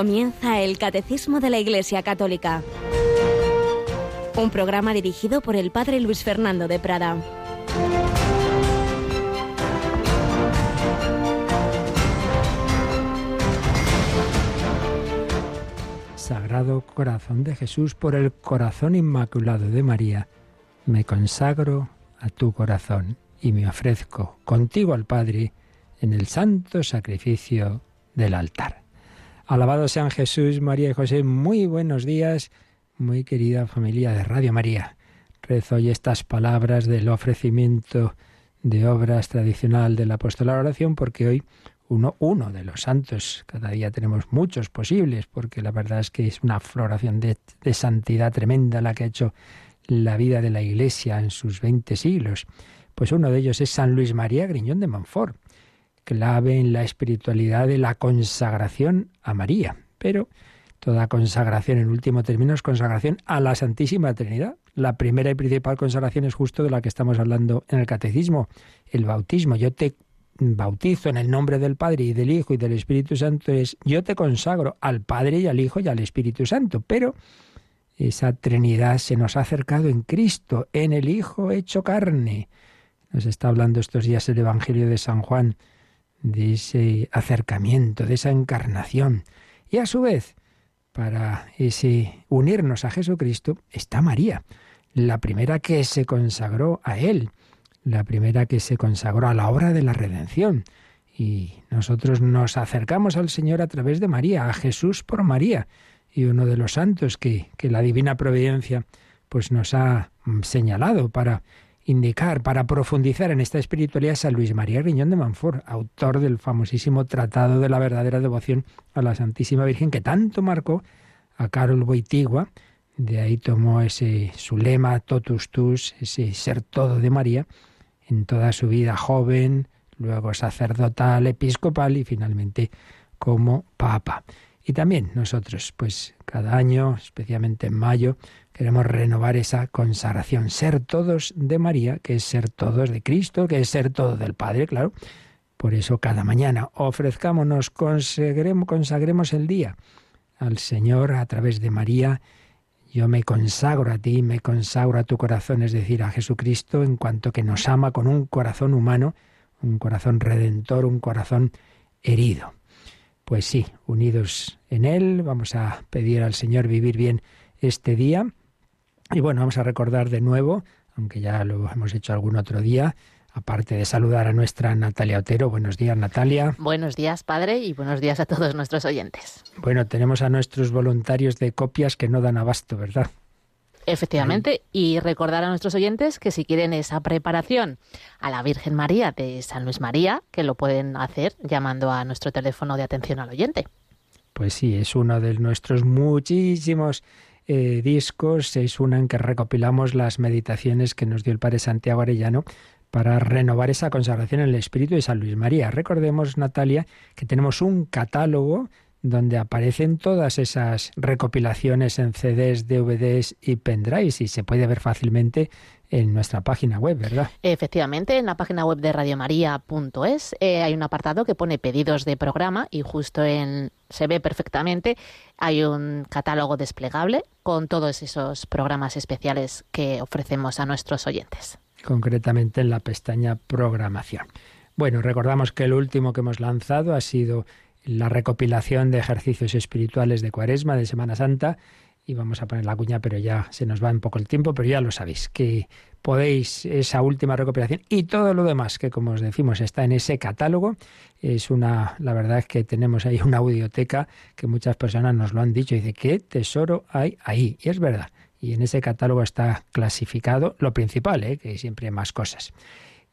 Comienza el Catecismo de la Iglesia Católica. Un programa dirigido por el Padre Luis Fernando de Prada. Sagrado Corazón de Jesús, por el corazón inmaculado de María, me consagro a tu corazón y me ofrezco contigo al Padre en el santo sacrificio del altar. Alabado sean Jesús, María y José. Muy buenos días, muy querida familia de Radio María. Rezo hoy estas palabras del ofrecimiento de obras tradicional del apóstol oración porque hoy uno, uno de los santos, cada día tenemos muchos posibles, porque la verdad es que es una floración de, de santidad tremenda la que ha hecho la vida de la Iglesia en sus veinte siglos. Pues uno de ellos es San Luis María Griñón de Montfort clave en la espiritualidad de la consagración a María. Pero toda consagración, en último término, es consagración a la Santísima Trinidad. La primera y principal consagración es justo de la que estamos hablando en el Catecismo, el bautismo. Yo te bautizo en el nombre del Padre y del Hijo y del Espíritu Santo es yo te consagro al Padre y al Hijo y al Espíritu Santo. Pero esa Trinidad se nos ha acercado en Cristo, en el Hijo hecho carne. Nos está hablando estos días el Evangelio de San Juan de ese acercamiento, de esa encarnación. Y a su vez, para ese unirnos a Jesucristo está María, la primera que se consagró a Él, la primera que se consagró a la obra de la redención. Y nosotros nos acercamos al Señor a través de María, a Jesús por María. Y uno de los santos que, que la divina providencia pues nos ha señalado para indicar, para profundizar en esta espiritualidad, San Luis María Riñón de Manfort, autor del famosísimo Tratado de la verdadera devoción a la Santísima Virgen, que tanto marcó a Carol Boitigua. De ahí tomó ese su lema, totus tus, ese ser todo de María, en toda su vida joven, luego sacerdotal, episcopal y finalmente como papa. Y también nosotros, pues cada año, especialmente en mayo, Queremos renovar esa consagración, ser todos de María, que es ser todos de Cristo, que es ser todo del Padre, claro. Por eso cada mañana ofrezcámonos, consagremos, consagremos el día al Señor a través de María. Yo me consagro a ti, me consagro a tu corazón, es decir, a Jesucristo, en cuanto que nos ama con un corazón humano, un corazón redentor, un corazón herido. Pues sí, unidos en Él, vamos a pedir al Señor vivir bien este día y bueno, vamos a recordar de nuevo, aunque ya lo hemos hecho algún otro día, aparte de saludar a nuestra Natalia Otero. Buenos días, Natalia. Buenos días, padre, y buenos días a todos nuestros oyentes. Bueno, tenemos a nuestros voluntarios de copias que no dan abasto, ¿verdad? Efectivamente, y recordar a nuestros oyentes que si quieren esa preparación a la Virgen María de San Luis María, que lo pueden hacer llamando a nuestro teléfono de atención al oyente. Pues sí, es uno de nuestros muchísimos eh, discos. Es una en que recopilamos las meditaciones que nos dio el Padre Santiago Arellano para renovar esa consagración en el Espíritu de San Luis María. Recordemos, Natalia, que tenemos un catálogo donde aparecen todas esas recopilaciones en CDs, DVDs y pendrives y se puede ver fácilmente en nuestra página web, ¿verdad? Efectivamente, en la página web de radiomaria.es eh, hay un apartado que pone pedidos de programa y justo en se ve perfectamente hay un catálogo desplegable con todos esos programas especiales que ofrecemos a nuestros oyentes. Concretamente en la pestaña programación. Bueno, recordamos que el último que hemos lanzado ha sido la recopilación de ejercicios espirituales de Cuaresma de Semana Santa y vamos a poner la cuña, pero ya se nos va un poco el tiempo, pero ya lo sabéis, que podéis esa última recopilación y todo lo demás que como os decimos está en ese catálogo, es una, la verdad es que tenemos ahí una audioteca que muchas personas nos lo han dicho dice, ¿qué tesoro hay ahí? Y es verdad, y en ese catálogo está clasificado lo principal, ¿eh? que siempre hay más cosas.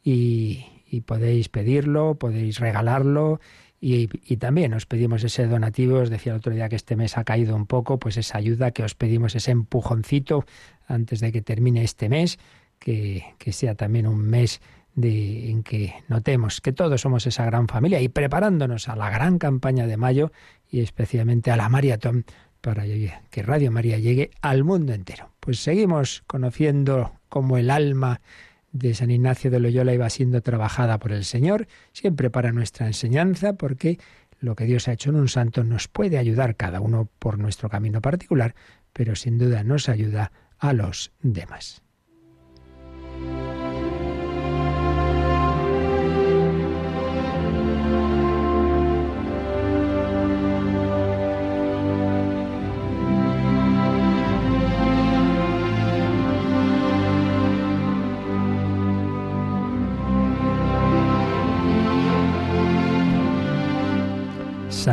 Y podéis pedirlo, podéis regalarlo y, también os pedimos ese donativo, os decía el otro día que este mes ha caído un poco, pues esa ayuda que os pedimos, ese empujoncito antes de que termine este mes, que, sea también un mes de, en que notemos que todos somos esa gran familia y preparándonos a la gran campaña de mayo y especialmente a la maratón para que Radio María llegue al mundo entero. Pues seguimos conociendo como el alma de San Ignacio de Loyola iba siendo trabajada por el Señor, siempre para nuestra enseñanza, porque lo que Dios ha hecho en un santo nos puede ayudar cada uno por nuestro camino particular, pero sin duda nos ayuda a los demás.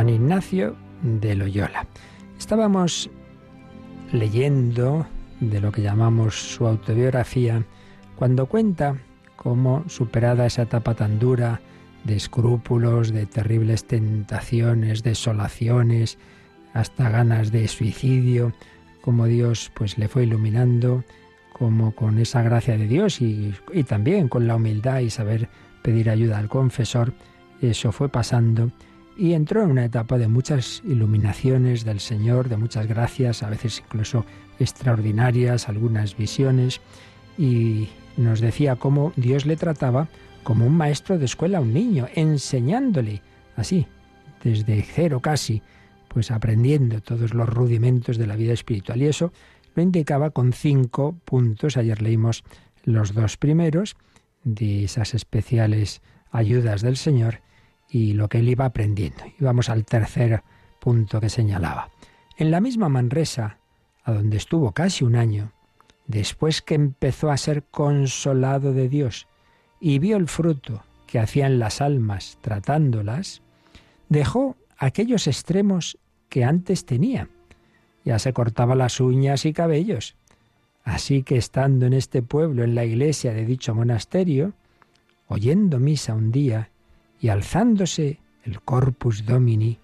Ignacio de Loyola. Estábamos leyendo de lo que llamamos su autobiografía cuando cuenta cómo, superada esa etapa tan dura de escrúpulos, de terribles tentaciones, desolaciones, hasta ganas de suicidio, como Dios pues le fue iluminando, como con esa gracia de Dios y también con la humildad y saber pedir ayuda al confesor, eso fue pasando y entró en una etapa de muchas iluminaciones del Señor, de muchas gracias, a veces incluso extraordinarias, algunas visiones, y nos decía cómo Dios le trataba como un maestro de escuela a un niño, enseñándole así, desde cero casi, pues aprendiendo todos los rudimentos de la vida espiritual. Y eso lo indicaba con cinco puntos. Ayer leímos los dos primeros de esas especiales ayudas del Señor y lo que él iba aprendiendo. Y vamos al tercer punto que señalaba. En la misma Manresa, a donde estuvo casi un año, después que empezó a ser consolado de Dios y vio el fruto que hacían las almas tratándolas, dejó aquellos extremos que antes tenía. Ya se cortaba las uñas y cabellos. Así que estando en este pueblo, en la iglesia de dicho monasterio, oyendo misa un día y alzándose el corpus domini,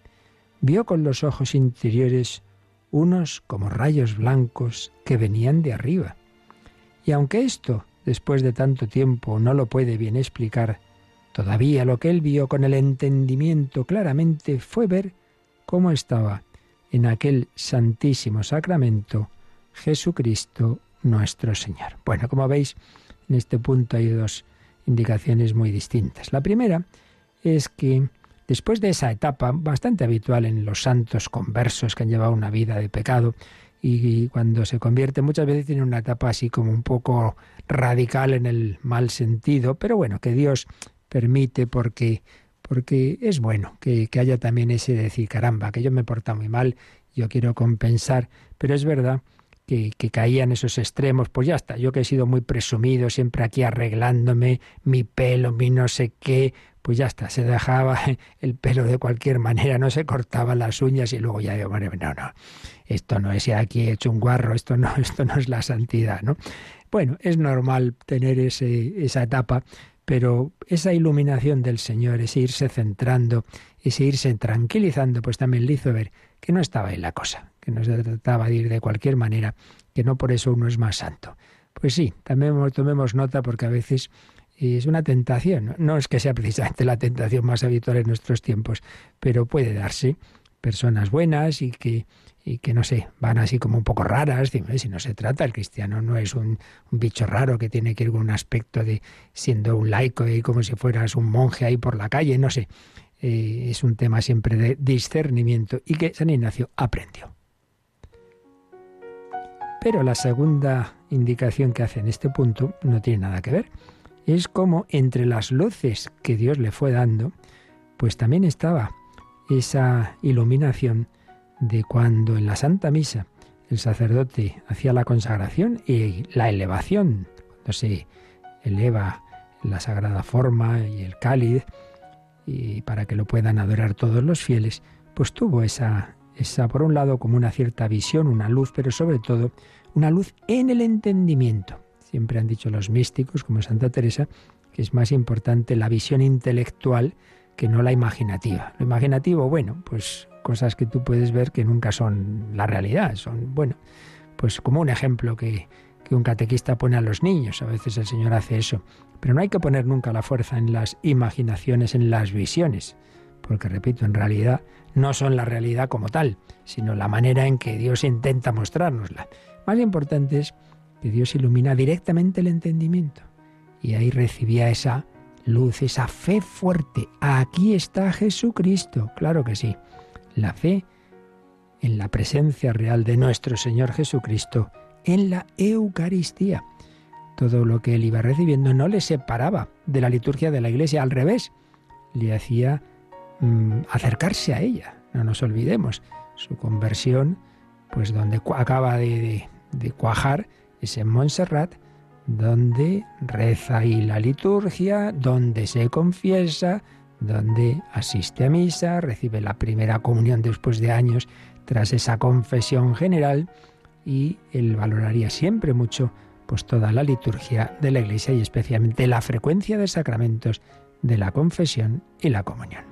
vio con los ojos interiores unos como rayos blancos que venían de arriba. Y aunque esto, después de tanto tiempo, no lo puede bien explicar, todavía lo que él vio con el entendimiento claramente fue ver cómo estaba en aquel santísimo sacramento Jesucristo nuestro Señor. Bueno, como veis, en este punto hay dos indicaciones muy distintas. La primera es que después de esa etapa bastante habitual en los santos conversos que han llevado una vida de pecado, y cuando se convierte muchas veces tiene una etapa así como un poco radical en el mal sentido, pero bueno, que Dios permite porque porque es bueno que, que haya también ese decir, caramba, que yo me porta muy mal, yo quiero compensar, pero es verdad que, que caían esos extremos, pues ya está, yo que he sido muy presumido, siempre aquí arreglándome mi pelo, mi no sé qué, pues ya está, se dejaba el pelo de cualquier manera, no se cortaba las uñas y luego ya digo, bueno, no, no, esto no es aquí he hecho un guarro, esto no, esto no es la santidad, ¿no? Bueno, es normal tener ese, esa etapa, pero esa iluminación del Señor, ese irse centrando, ese irse tranquilizando, pues también le hizo ver que no estaba ahí la cosa, que no se trataba de ir de cualquier manera, que no por eso uno es más santo. Pues sí, también tomemos nota porque a veces y es una tentación. No es que sea precisamente la tentación más habitual en nuestros tiempos, pero puede darse personas buenas y que, y que no sé, van así como un poco raras. Si no se trata, el cristiano no es un, bicho raro que tiene que ir con un aspecto de siendo un laico y como si fueras un monje ahí por la calle, no sé. Eh, es un tema siempre de discernimiento y que San Ignacio aprendió. Pero la segunda indicación que hace en este punto no tiene nada que ver. Es como entre las luces que Dios le fue dando, pues también estaba esa iluminación de cuando en la Santa Misa el sacerdote hacía la consagración y la elevación, cuando se eleva la sagrada forma y el cáliz, y para que lo puedan adorar todos los fieles, pues tuvo esa, esa, por un lado, como una cierta visión, una luz, pero sobre todo una luz en el entendimiento. Siempre han dicho los místicos, como Santa Teresa, que es más importante la visión intelectual que no la imaginativa. Lo imaginativo, bueno, pues cosas que tú puedes ver que nunca son la realidad, son, bueno, pues como un ejemplo que, que un catequista pone a los niños, a veces el Señor hace eso, pero no hay que poner nunca la fuerza en las imaginaciones, en las visiones, porque repito, en realidad no son la realidad como tal, sino la manera en que Dios intenta mostrárnosla. Más importante es que Dios ilumina directamente el entendimiento. Y ahí recibía esa luz, esa fe fuerte. Aquí está Jesucristo, claro que sí. La fe en la presencia real de nuestro Señor Jesucristo, en la Eucaristía. Todo lo que él iba recibiendo no le separaba de la liturgia de la Iglesia, al revés, le hacía mm, acercarse a ella. No nos olvidemos, su conversión, pues donde acaba de, cuajar, es en Montserrat, donde reza ahí la liturgia, donde se confiesa, donde asiste a misa, recibe la primera comunión después de años tras esa confesión general y él valoraría siempre mucho pues toda la liturgia de la Iglesia y especialmente la frecuencia de sacramentos de la confesión y la comunión.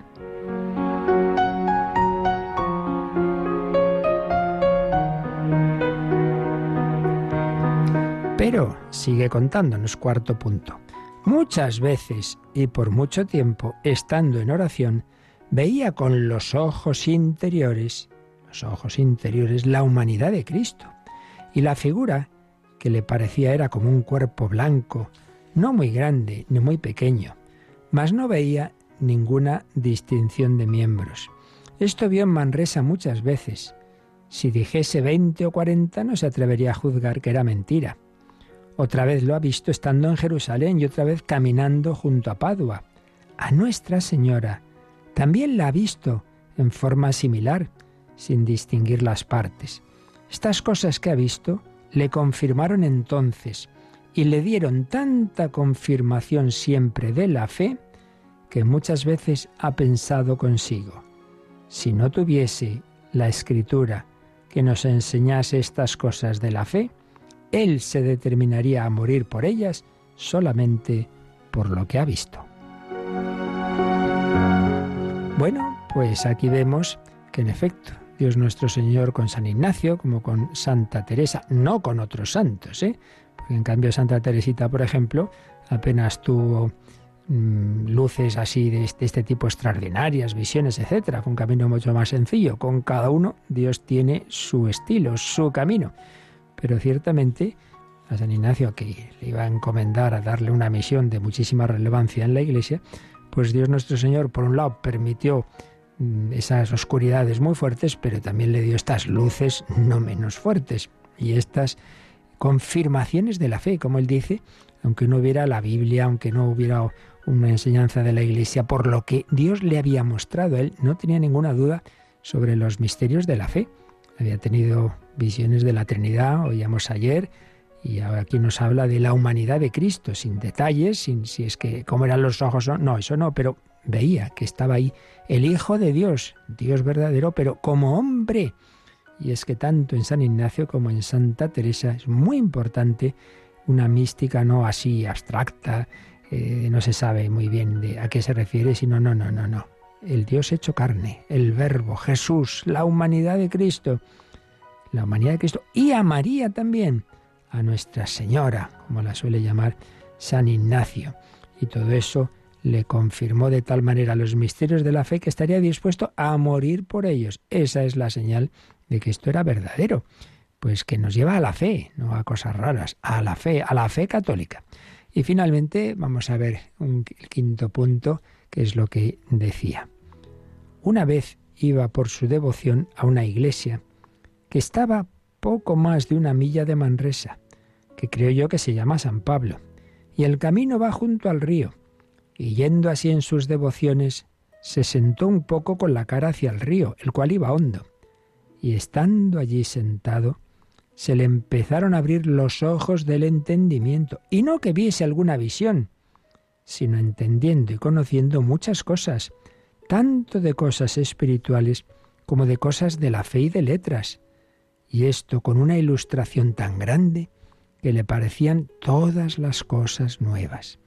Pero sigue contándonos cuarto punto. Muchas veces y por mucho tiempo, estando en oración, veía con los ojos interiores, los ojos interiores, la humanidad de Cristo. Y la figura que le parecía era como un cuerpo blanco, no muy grande ni muy pequeño, mas no veía ninguna distinción de miembros. Esto vio en Manresa muchas veces. Si dijese veinte o cuarenta no se atrevería a juzgar que era mentira. Otra vez lo ha visto estando en Jerusalén y otra vez caminando junto a Padua. A Nuestra Señora también la ha visto en forma similar, sin distinguir las partes. Estas cosas que ha visto le confirmaron entonces y le dieron tanta confirmación siempre de la fe que muchas veces ha pensado consigo, si no tuviese la escritura que nos enseñase estas cosas de la fe, él se determinaría a morir por ellas solamente por lo que ha visto. Bueno, pues aquí vemos que en efecto Dios nuestro Señor con San Ignacio, como con Santa Teresa, no con otros santos, ¿eh? porque en cambio Santa Teresita, por ejemplo, apenas tuvo mm, luces así de este, este, tipo extraordinarias, visiones, etcétera, fue un camino mucho más sencillo. Con cada uno Dios tiene su estilo, su camino. Pero ciertamente a San Ignacio, que le iba a encomendar a darle una misión de muchísima relevancia en la Iglesia, pues Dios nuestro Señor, por un lado, permitió mm, esas oscuridades muy fuertes, pero también le dio estas luces no menos fuertes y estas confirmaciones de la fe, como él dice, aunque no hubiera la Biblia, aunque no hubiera una enseñanza de la Iglesia, por lo que Dios le había mostrado, él no tenía ninguna duda sobre los misterios de la fe. Había tenido visiones de la Trinidad, oíamos ayer, y aquí nos habla de la humanidad de Cristo, sin detalles, sin si es que cómo eran los ojos, no, eso no, pero veía que estaba ahí el Hijo de Dios, Dios verdadero, pero como hombre. Y es que tanto en San Ignacio como en Santa Teresa es muy importante una mística no así abstracta, eh, no se sabe muy bien de a qué se refiere, sino no, no, no, no. El Dios hecho carne, el Verbo, Jesús, la humanidad de Cristo la humanidad de Cristo y a María también, a Nuestra Señora, como la suele llamar San Ignacio. Y todo eso le confirmó de tal manera los misterios de la fe que estaría dispuesto a morir por ellos. Esa es la señal de que esto era verdadero, pues que nos lleva a la fe, no a cosas raras, a la fe, a la fe católica. Y finalmente vamos a ver un quinto punto, que es lo que decía. Una vez iba por su devoción a una iglesia que estaba poco más de una milla de Manresa, que creo yo que se llama San Pablo, y el camino va junto al río, y yendo así en sus devociones, se sentó un poco con la cara hacia el río, el cual iba hondo, y estando allí sentado, se le empezaron a abrir los ojos del entendimiento, y no que viese alguna visión, sino entendiendo y conociendo muchas cosas, tanto de cosas espirituales como de cosas de la fe y de letras, y esto con una ilustración tan grande que le parecían todas las cosas nuevas.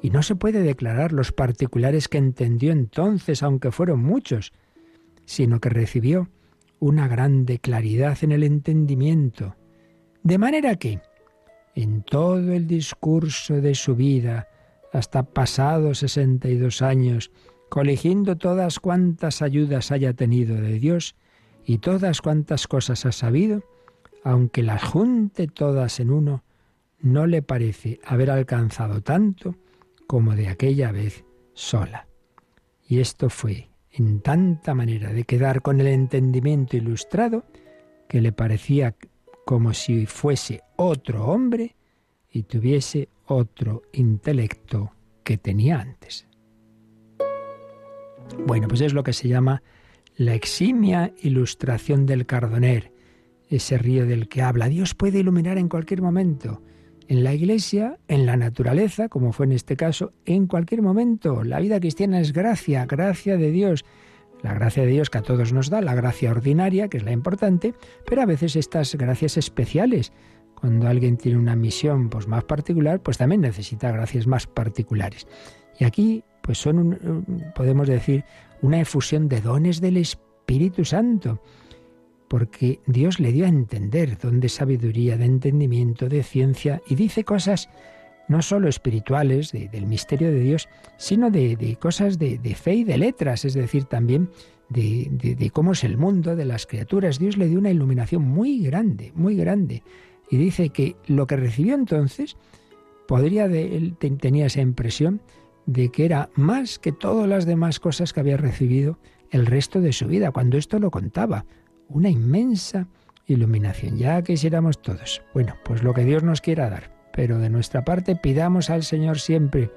Y no se puede declarar los particulares que entendió entonces, aunque fueron muchos, sino que recibió una grande claridad en el entendimiento, de manera que, en todo el discurso de su vida, hasta pasados sesenta y dos años, coligiendo todas cuantas ayudas haya tenido de Dios, y todas cuantas cosas ha sabido, aunque las junte todas en uno, no le parece haber alcanzado tanto como de aquella vez sola. Y esto fue en tanta manera de quedar con el entendimiento ilustrado que le parecía como si fuese otro hombre y tuviese otro intelecto que tenía antes. Bueno, pues es lo que se llama la eximia ilustración del Cardoner, ese río del que habla. Dios puede iluminar en cualquier momento, en la iglesia, en la naturaleza, como fue en este caso, en cualquier momento. La vida cristiana es gracia, gracia de Dios. La gracia de Dios que a todos nos da, la gracia ordinaria, que es la importante, pero a veces estas gracias especiales, cuando alguien tiene una misión pues, más particular, pues también necesita gracias más particulares. Y aquí pues son, podemos decir, una efusión de dones del Espíritu Santo, porque Dios le dio a entender don de sabiduría, de entendimiento, de ciencia, y dice cosas no solo espirituales, del misterio de Dios, sino de, cosas de, fe y de letras, es decir, también de, cómo es el mundo, de las criaturas. Dios le dio una iluminación muy grande, muy grande. Y dice que lo que recibió entonces, podría, él tenía esa impresión, de que era más que todas las demás cosas que había recibido el resto de su vida, cuando esto lo contaba. Una inmensa iluminación. Ya quisiéramos todos. Bueno, pues lo que Dios nos quiera dar. Pero de nuestra parte pidamos al Señor siempre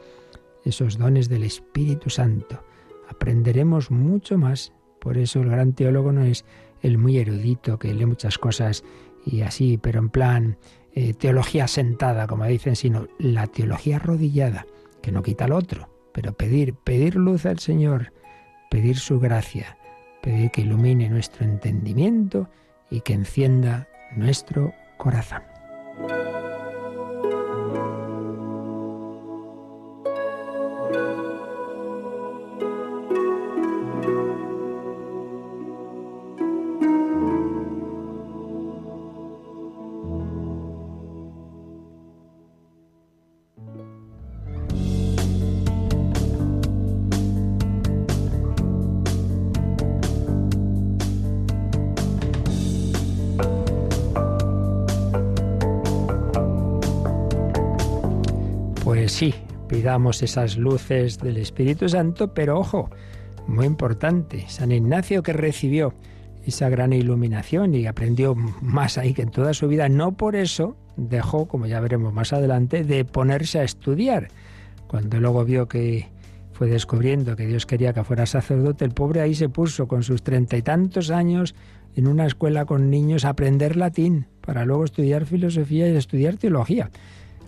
esos dones del Espíritu Santo. Aprenderemos mucho más. Por eso el gran teólogo no es el muy erudito que lee muchas cosas y así, pero en plan eh, teología sentada, como dicen, sino la teología arrodillada que no quita al otro, pero pedir, pedir luz al Señor, pedir su gracia, pedir que ilumine nuestro entendimiento y que encienda nuestro corazón. Esas luces del Espíritu Santo, pero ojo, muy importante, San Ignacio que recibió esa gran iluminación y aprendió más ahí que en toda su vida, no por eso dejó, como ya veremos más adelante, de ponerse a estudiar. Cuando luego vio que fue descubriendo que Dios quería que fuera sacerdote, el pobre ahí se puso con sus treinta y tantos años en una escuela con niños a aprender latín para luego estudiar filosofía y estudiar teología.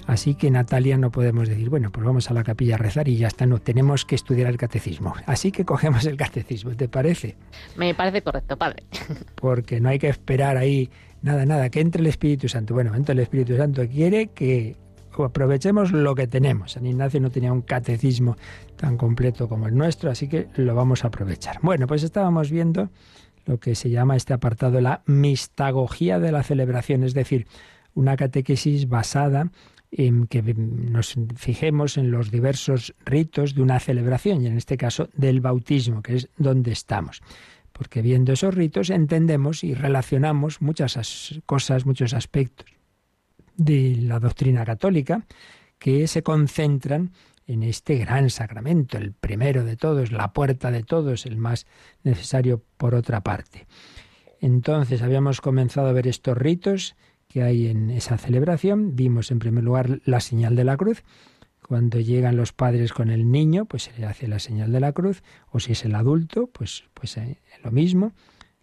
Así que Natalia no podemos decir, bueno, pues vamos a la capilla a rezar y ya está, no, tenemos que estudiar el catecismo. Así que cogemos el catecismo, ¿te parece? Me parece correcto, padre. Porque no hay que esperar ahí, nada, nada, que entre el Espíritu Santo. Bueno, entonces el Espíritu Santo quiere que aprovechemos lo que tenemos. San Ignacio no tenía un catecismo tan completo como el nuestro, así que lo vamos a aprovechar. Bueno, pues estábamos viendo lo que se llama este apartado la mistagogía de la celebración, es decir, una catequesis basada que nos fijemos en los diversos ritos de una celebración, y en este caso del bautismo, que es donde estamos. Porque viendo esos ritos entendemos y relacionamos muchas cosas, muchos aspectos de la doctrina católica que se concentran en este gran sacramento, el primero de todos, la puerta de todos, el más necesario por otra parte. Entonces habíamos comenzado a ver estos ritos que hay en esa celebración. Vimos en primer lugar la señal de la cruz. Cuando llegan los padres con el niño, pues se le hace la señal de la cruz, o si es el adulto, pues, pues eh, lo mismo,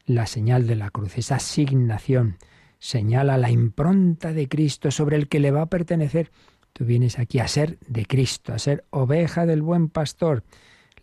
la señal de la cruz, esa asignación señala la impronta de Cristo sobre el que le va a pertenecer. Tú vienes aquí a ser de Cristo, a ser oveja del buen pastor.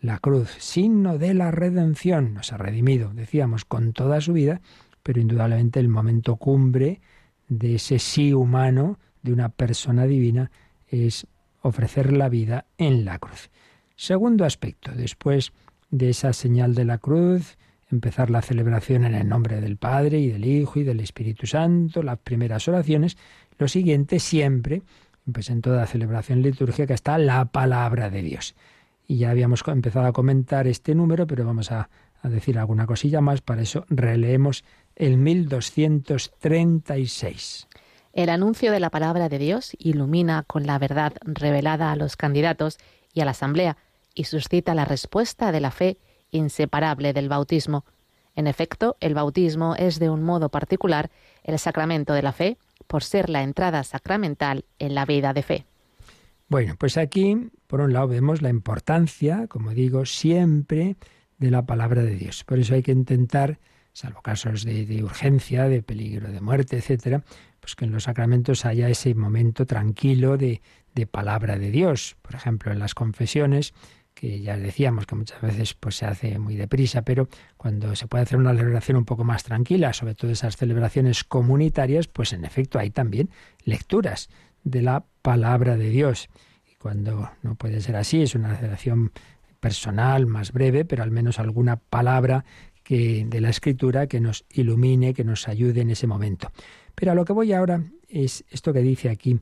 La cruz, signo de la redención, nos ha redimido, decíamos, con toda su vida, pero indudablemente el momento cumbre de ese sí humano de una persona divina es ofrecer la vida en la cruz. Segundo aspecto, después de esa señal de la cruz, empezar la celebración en el nombre del Padre y del Hijo y del Espíritu Santo, las primeras oraciones. Lo siguiente siempre, pues en toda celebración litúrgica está la palabra de Dios. Y ya habíamos empezado a comentar este número, pero vamos a, a decir alguna cosilla más, para eso releemos el 1236. El anuncio de la palabra de Dios ilumina con la verdad revelada a los candidatos y a la asamblea, y suscita la respuesta de la fe inseparable del bautismo. En efecto, el bautismo es de un modo particular el sacramento de la fe, por ser la entrada sacramental en la vida de fe. Bueno, pues aquí, por un lado, vemos la importancia, como digo, siempre de la palabra de Dios. Por eso hay que intentar, salvo casos de, urgencia, de peligro de muerte, etcétera, pues que en los sacramentos haya ese momento tranquilo de, de palabra de Dios. Por ejemplo, en las confesiones, que ya decíamos que muchas veces pues se hace muy deprisa, pero cuando se puede hacer una celebración un poco más tranquila, sobre todo esas celebraciones comunitarias, pues en efecto hay también lecturas de la palabra de Dios. Y cuando no puede ser así, es una celebración personal, más breve, pero al menos alguna palabra de la escritura que nos ilumine, que nos ayude en ese momento. Pero a lo que voy ahora es esto que dice aquí,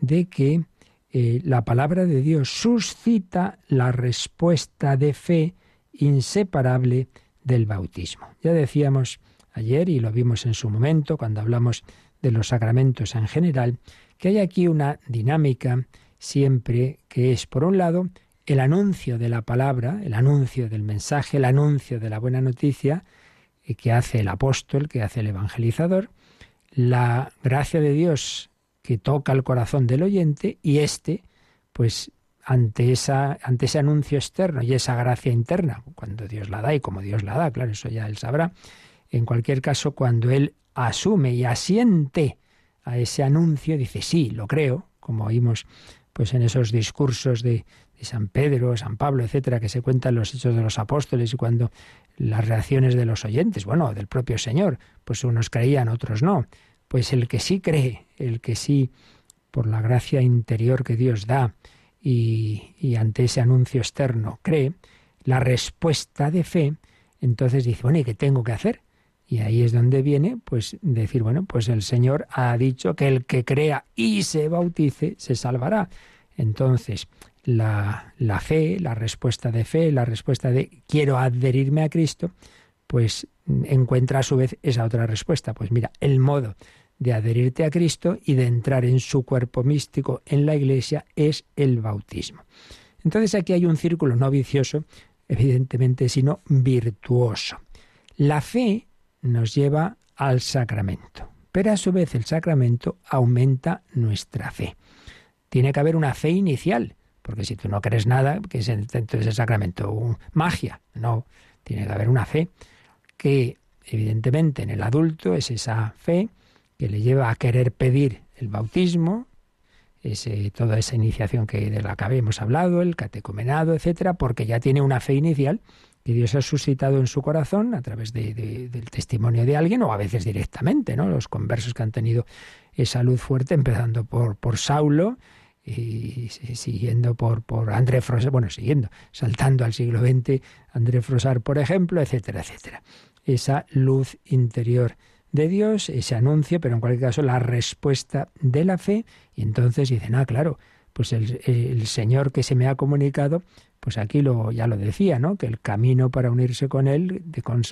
de que eh, la palabra de Dios suscita la respuesta de fe inseparable del bautismo. Ya decíamos ayer, y lo vimos en su momento, cuando hablamos de los sacramentos en general, que hay aquí una dinámica siempre que es, por un lado, el anuncio de la palabra, el anuncio del mensaje, el anuncio de la buena noticia eh, que hace el apóstol, que hace el evangelizador, la gracia de Dios que toca el corazón del oyente y éste, pues ante, esa, ante ese anuncio externo y esa gracia interna, cuando Dios la da y como Dios la da, claro, eso ya él sabrá, en cualquier caso, cuando él asume y asiente a ese anuncio, dice, sí, lo creo, como oímos pues en esos discursos de, San Pedro, San Pablo, etcétera, que se cuentan los hechos de los apóstoles y cuando las reacciones de los oyentes, bueno, del propio Señor, pues unos creían, otros no. Pues el que sí cree, el que sí, por la gracia interior que Dios da y, ante ese anuncio externo, cree, la respuesta de fe, entonces dice, bueno, ¿y qué tengo que hacer? Y ahí es donde viene, pues, decir, bueno, pues el Señor ha dicho que el que crea y se bautice, se salvará. Entonces, la, la, fe, la respuesta de fe, la respuesta de quiero adherirme a Cristo, pues encuentra a su vez esa otra respuesta. Pues mira, el modo de adherirte a Cristo y de entrar en su cuerpo místico en la Iglesia es el bautismo. Entonces aquí hay un círculo no vicioso, evidentemente, sino virtuoso. La fe nos lleva al sacramento, pero a su vez el sacramento aumenta nuestra fe. Tiene que haber una fe inicial, porque si tú no crees nada, que es dentro de ese sacramento? Magia. No, tiene que haber una fe que evidentemente en el adulto es esa fe que le lleva a querer pedir el bautismo, ese, toda esa iniciación que de la que habíamos hablado, el catecumenado, etcétera, porque ya tiene una fe inicial que Dios ha suscitado en su corazón a través del testimonio de alguien o a veces directamente, ¿no? Los conversos que han tenido esa luz fuerte, empezando por, por Saulo y siguiendo por, por André Frosar, bueno, siguiendo, saltando al siglo XX, André Frosar, por ejemplo, etcétera, etcétera. Esa luz interior de Dios, ese anuncio, pero en cualquier caso la respuesta de la fe. Y entonces dicen, ah, claro, pues el, Señor que se me ha comunicado, pues aquí lo, ya lo decía, ¿no? Que el camino para unirse con Él,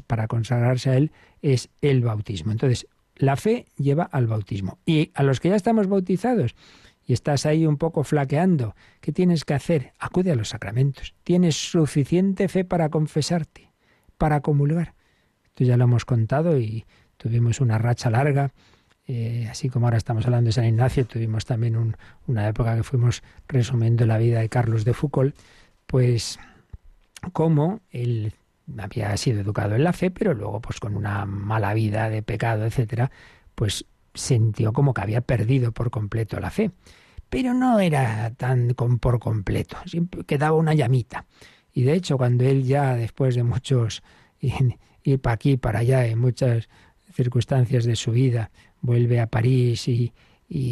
para consagrarse a Él, es el bautismo. Entonces, la fe lleva al bautismo. Y a los que ya estamos bautizados y estás ahí un poco flaqueando, ¿qué tienes que hacer? Acude a los sacramentos. Tienes suficiente fe para confesarte, para comulgar. Esto ya lo hemos contado y tuvimos una racha larga, eh, así como ahora estamos hablando de San Ignacio, tuvimos también una época que fuimos resumiendo la vida de Carlos de Foucault, pues como él había sido educado en la fe, pero luego pues con una mala vida de pecado, etcétera, pues sintió como que había perdido por completo la fe. Pero no era tan con, por completo, siempre quedaba una llamita. Y de hecho, cuando él ya, después de muchos ir para aquí, para allá, en muchas circunstancias de su vida, vuelve a París y,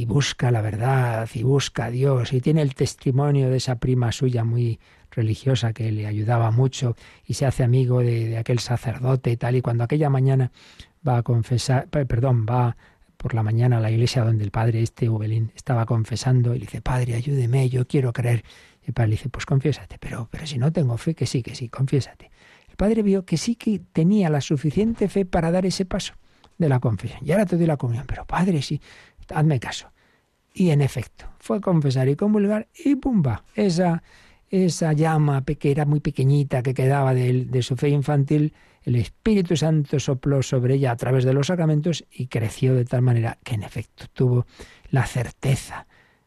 busca la verdad y busca a Dios y tiene el testimonio de esa prima suya muy religiosa que le ayudaba mucho y se hace amigo de, aquel sacerdote y tal y cuando aquella mañana va a confesar, perdón, va por la mañana a la iglesia donde el padre este Ubelín estaba confesando y le dice, padre, ayúdeme, yo quiero creer. Y el padre le dice, pues confiésate, pero, pero si no tengo fe, que sí, que sí, confiésate. El padre vio que sí que tenía la suficiente fe para dar ese paso de la confesión. Y ahora te doy la comunión, pero padre, sí, hazme caso. Y en efecto, fue a confesar y comulgar y pumba, esa, esa llama que era muy pequeñita que quedaba de, de su fe infantil, el Espíritu Santo sopló sobre ella a través de los sacramentos y creció de tal manera que en efecto tuvo la certeza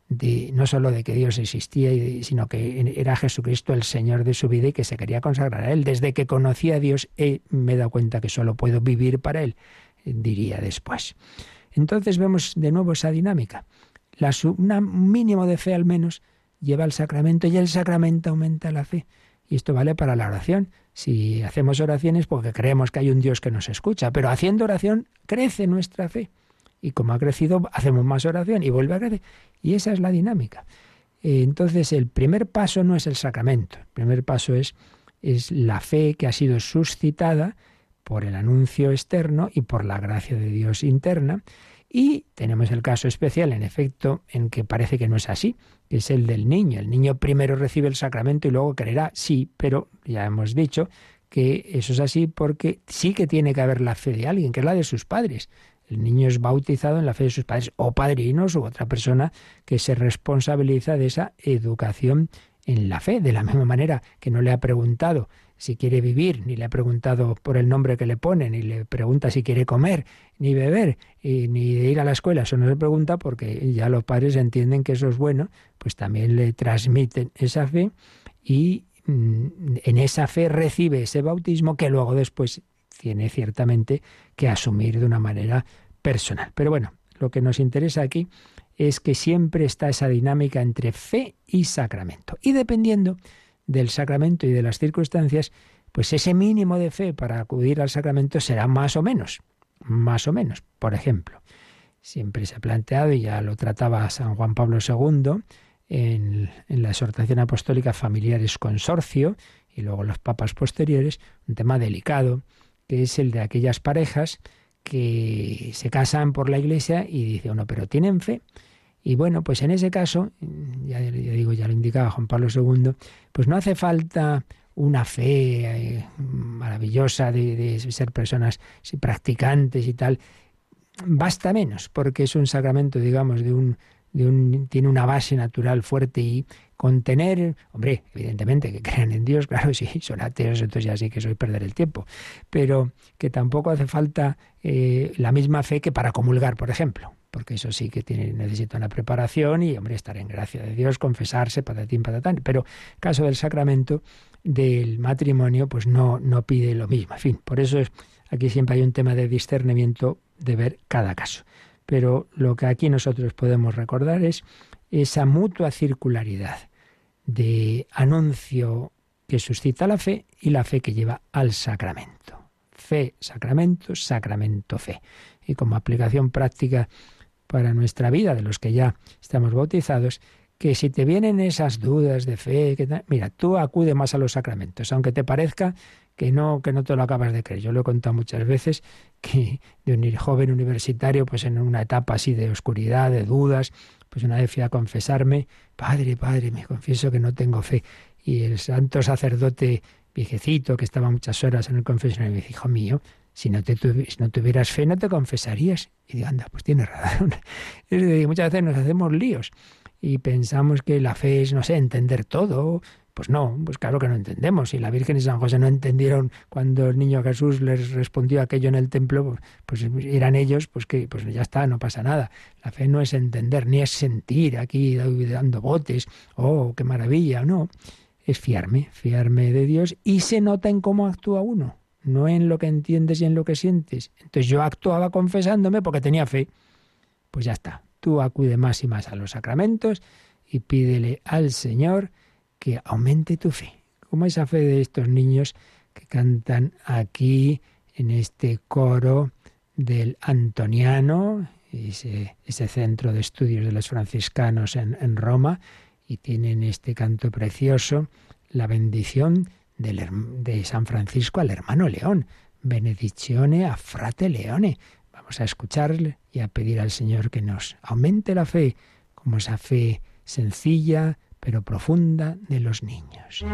de, no solo de que Dios existía, sino que era Jesucristo el Señor de su vida y que se quería consagrar a Él. Desde que conocí a Dios me he dado cuenta que solo puedo vivir para Él, diría después. Entonces vemos de nuevo esa dinámica. La, un mínimo de fe al menos lleva al sacramento y el sacramento aumenta la fe. Y esto vale para la oración. Si hacemos oraciones porque creemos que hay un Dios que nos escucha, pero haciendo oración crece nuestra fe. Y como ha crecido, hacemos más oración y vuelve a crecer. Y esa es la dinámica. Entonces, el primer paso no es el sacramento. El primer paso es, es la fe que ha sido suscitada por el anuncio externo y por la gracia de Dios interna. Y tenemos el caso especial, en efecto, en que parece que no es así, es el del niño. El niño primero recibe el sacramento y luego creerá, sí, pero ya hemos dicho que eso es así porque sí que tiene que haber la fe de alguien, que es la de sus padres. El niño es bautizado en la fe de sus padres o padrinos u otra persona que se responsabiliza de esa educación en la fe, de la misma manera que no le ha preguntado si quiere vivir, ni le ha preguntado por el nombre que le pone, ni le pregunta si quiere comer, ni beber, y, ni ir a la escuela. Eso no se pregunta porque ya los padres entienden que eso es bueno, pues también le transmiten esa fe y mm, en esa fe recibe ese bautismo que luego después tiene ciertamente que asumir de una manera personal. Pero bueno, lo que nos interesa aquí es que siempre está esa dinámica entre fe y sacramento. Y dependiendo del sacramento y de las circunstancias, pues ese mínimo de fe para acudir al sacramento será más o menos, más o menos. Por ejemplo, siempre se ha planteado, y ya lo trataba San Juan Pablo II en, la exhortación apostólica Familiares Consorcio, y luego los papas posteriores, un tema delicado, que es el de aquellas parejas que se casan por la iglesia y dice uno, pero tienen fe. Y bueno, pues en ese caso, ya, digo, ya lo indicaba Juan Pablo II, pues no hace falta una fe eh, maravillosa de, ser personas practicantes y tal. Basta menos, porque es un sacramento, digamos, de un, de un, tiene una base natural fuerte y contener, hombre, evidentemente que crean en Dios, claro, sí, son ateos, entonces ya sí que soy perder el tiempo, pero que tampoco hace falta eh, la misma fe que para comulgar, por ejemplo porque eso sí que tiene, necesita una preparación y, hombre, estar en gracia de Dios, confesarse, patatín, patatán. Pero caso del sacramento del matrimonio, pues no, no pide lo mismo. En fin, por eso es, aquí siempre hay un tema de discernimiento de ver cada caso. Pero lo que aquí nosotros podemos recordar es esa mutua circularidad de anuncio que suscita la fe y la fe que lleva al sacramento. Fe, sacramento, sacramento, fe. Y como aplicación práctica para nuestra vida, de los que ya estamos bautizados, que si te vienen esas dudas de fe, que, mira, tú acude más a los sacramentos, aunque te parezca que no, que no te lo acabas de creer. Yo lo he contado muchas veces que de un joven universitario, pues en una etapa así de oscuridad, de dudas, pues una vez fui a confesarme, padre, padre, me confieso que no tengo fe. Y el santo sacerdote viejecito, que estaba muchas horas en el confesionario, me dijo, hijo mío, si no, te tuvieras fe, no te confesarías. Y digo, anda, pues tienes razón. muchas veces nos hacemos líos y pensamos que la fe es, no sé, entender todo. Pues no, pues claro que no entendemos. Si la Virgen y San José no entendieron cuando el niño Jesús les respondió aquello en el templo, pues, pues eran ellos, pues que pues ya está, no pasa nada. La fe no es entender, ni es sentir aquí dando botes, oh, qué maravilla, no. Es fiarme, fiarme de Dios y se nota en cómo actúa uno no en lo que entiendes y en lo que sientes. Entonces yo actuaba confesándome porque tenía fe. Pues ya está, tú acude más y más a los sacramentos y pídele al Señor que aumente tu fe, como esa fe de estos niños que cantan aquí en este coro del Antoniano, ese, centro de estudios de los franciscanos en Roma, y tienen este canto precioso, la bendición de San Francisco al hermano León. Benedicione a frate Leone. Vamos a escucharle y a pedir al Señor que nos aumente la fe, como esa fe sencilla pero profunda de los niños.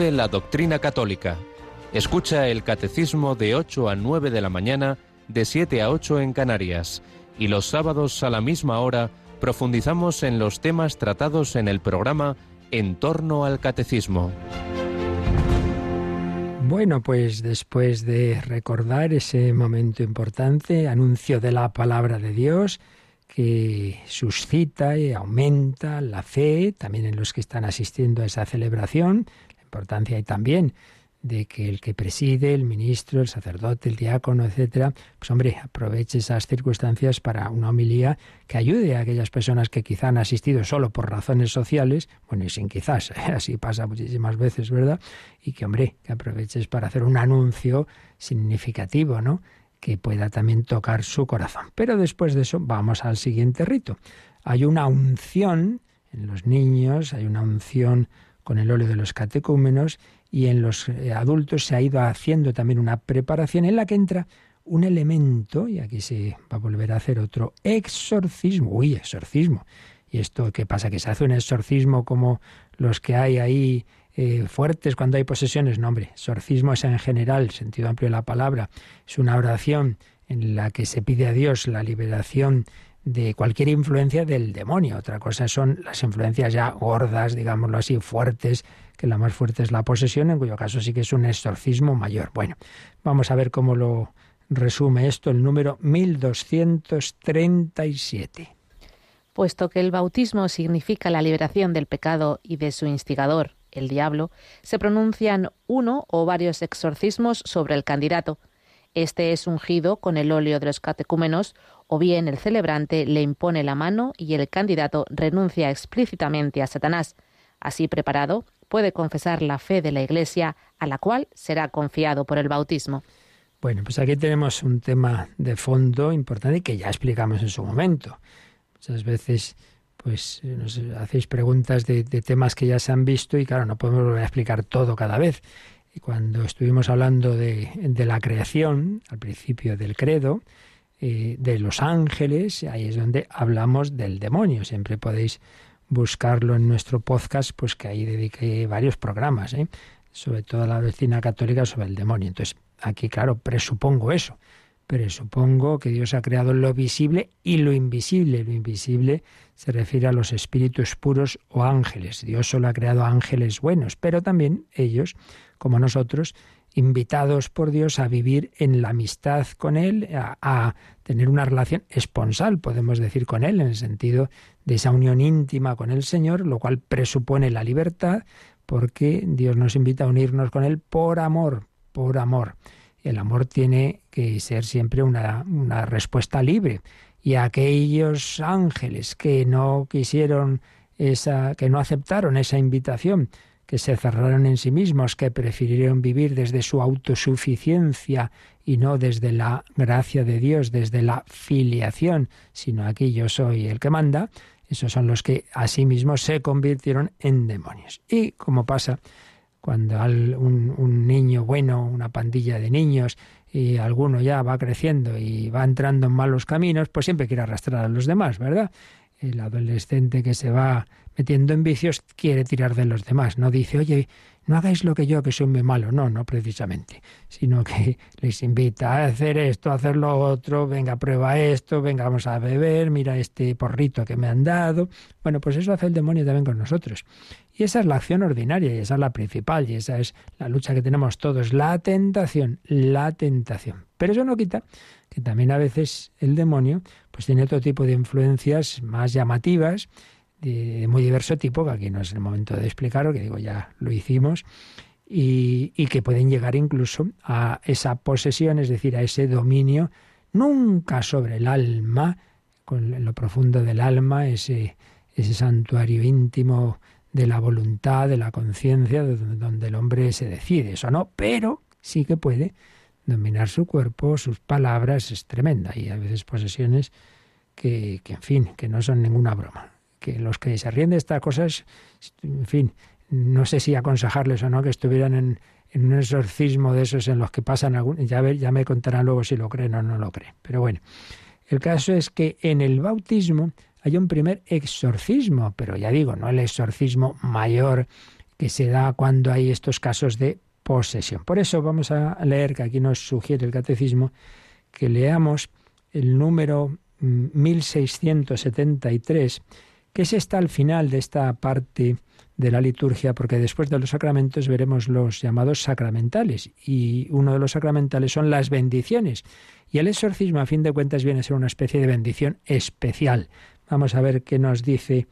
La doctrina católica. Escucha el catecismo de 8 a 9 de la mañana, de 7 a 8 en Canarias. Y los sábados a la misma hora profundizamos en los temas tratados en el programa En torno al catecismo. Bueno, pues después de recordar ese momento importante, anuncio de la palabra de Dios, que suscita y aumenta la fe también en los que están asistiendo a esa celebración, importancia y también de que el que preside, el ministro, el sacerdote, el diácono, etcétera, pues hombre, aproveche esas circunstancias para una homilía que ayude a aquellas personas que quizá han asistido solo por razones sociales, bueno, y sin quizás, así pasa muchísimas veces, ¿verdad? Y que, hombre, que aproveches para hacer un anuncio significativo, ¿no? Que pueda también tocar su corazón. Pero después de eso, vamos al siguiente rito. Hay una unción en los niños, hay una unción con el óleo de los catecúmenos y en los eh, adultos se ha ido haciendo también una preparación en la que entra un elemento, y aquí se va a volver a hacer otro exorcismo. Uy, exorcismo. ¿Y esto qué pasa? ¿Que se hace un exorcismo como los que hay ahí eh, fuertes cuando hay posesiones? No, hombre, exorcismo es en general, sentido amplio de la palabra. Es una oración en la que se pide a Dios la liberación de cualquier influencia del demonio. Otra cosa son las influencias ya gordas, digámoslo así, fuertes, que la más fuerte es la posesión, en cuyo caso sí que es un exorcismo mayor. Bueno, vamos a ver cómo lo resume esto el número 1237. Puesto que el bautismo significa la liberación del pecado y de su instigador, el diablo, se pronuncian uno o varios exorcismos sobre el candidato. Este es ungido con el óleo de los catecúmenos o bien el celebrante le impone la mano y el candidato renuncia explícitamente a Satanás. Así preparado, puede confesar la fe de la Iglesia a la cual será confiado por el bautismo. Bueno, pues aquí tenemos un tema de fondo importante que ya explicamos en su momento. Muchas veces pues nos hacéis preguntas de, temas que ya se han visto y claro, no podemos volver a explicar todo cada vez. Y cuando estuvimos hablando de la creación, al principio del credo, eh, de los ángeles, ahí es donde hablamos del demonio. Siempre podéis buscarlo en nuestro podcast, pues que ahí dediqué varios programas, ¿eh? sobre todo la doctrina católica sobre el demonio. Entonces, aquí, claro, presupongo eso. Presupongo que Dios ha creado lo visible y lo invisible. Lo invisible se refiere a los espíritus puros o ángeles. Dios solo ha creado ángeles buenos, pero también ellos, como nosotros, invitados por Dios a vivir en la amistad con Él, a, tener una relación esponsal, podemos decir, con Él, en el sentido de esa unión íntima con el Señor, lo cual presupone la libertad, porque Dios nos invita a unirnos con Él por amor, por amor. El amor tiene que ser siempre una, una respuesta libre. Y aquellos ángeles que no quisieron esa, que no aceptaron esa invitación, que se cerraron en sí mismos, que prefirieron vivir desde su autosuficiencia y no desde la gracia de Dios, desde la filiación, sino aquí yo soy el que manda, esos son los que a sí mismos se convirtieron en demonios. Y como pasa cuando un, un niño bueno, una pandilla de niños, y alguno ya va creciendo y va entrando en malos caminos, pues siempre quiere arrastrar a los demás, ¿verdad? El adolescente que se va metiendo en vicios quiere tirar de los demás. No dice, oye, no hagáis lo que yo, que soy muy malo. No, no precisamente. Sino que les invita a hacer esto, a hacer lo otro, venga, prueba esto, venga, vamos a beber, mira este porrito que me han dado. Bueno, pues eso hace el demonio también con nosotros. Y esa es la acción ordinaria, y esa es la principal, y esa es la lucha que tenemos todos, la tentación, la tentación. Pero eso no quita que también a veces el demonio pues tiene otro tipo de influencias más llamativas, de muy diverso tipo, que aquí no es el momento de explicarlo, que digo, ya lo hicimos, y, y, que pueden llegar incluso a esa posesión, es decir, a ese dominio, nunca sobre el alma, con lo profundo del alma, ese, ese santuario íntimo de la voluntad, de la conciencia, donde el hombre se decide, eso no, pero sí que puede dominar su cuerpo, sus palabras, es tremenda, y a veces posesiones que, que en fin, que no son ninguna broma que los que se ríen de estas cosas, en fin, no sé si aconsejarles o no que estuvieran en, un exorcismo de esos en los que pasan algún, ya, ya me contarán luego si lo creen o no lo creen. Pero bueno, el caso es que en el bautismo hay un primer exorcismo, pero ya digo, no el exorcismo mayor que se da cuando hay estos casos de posesión. Por eso vamos a leer, que aquí nos sugiere el catecismo, que leamos el número 1673, mm, que es está al final de esta parte de la liturgia, porque después de los sacramentos veremos los llamados sacramentales, y uno de los sacramentales son las bendiciones. Y el exorcismo, a fin de cuentas, viene a ser una especie de bendición especial. Vamos a ver qué nos dice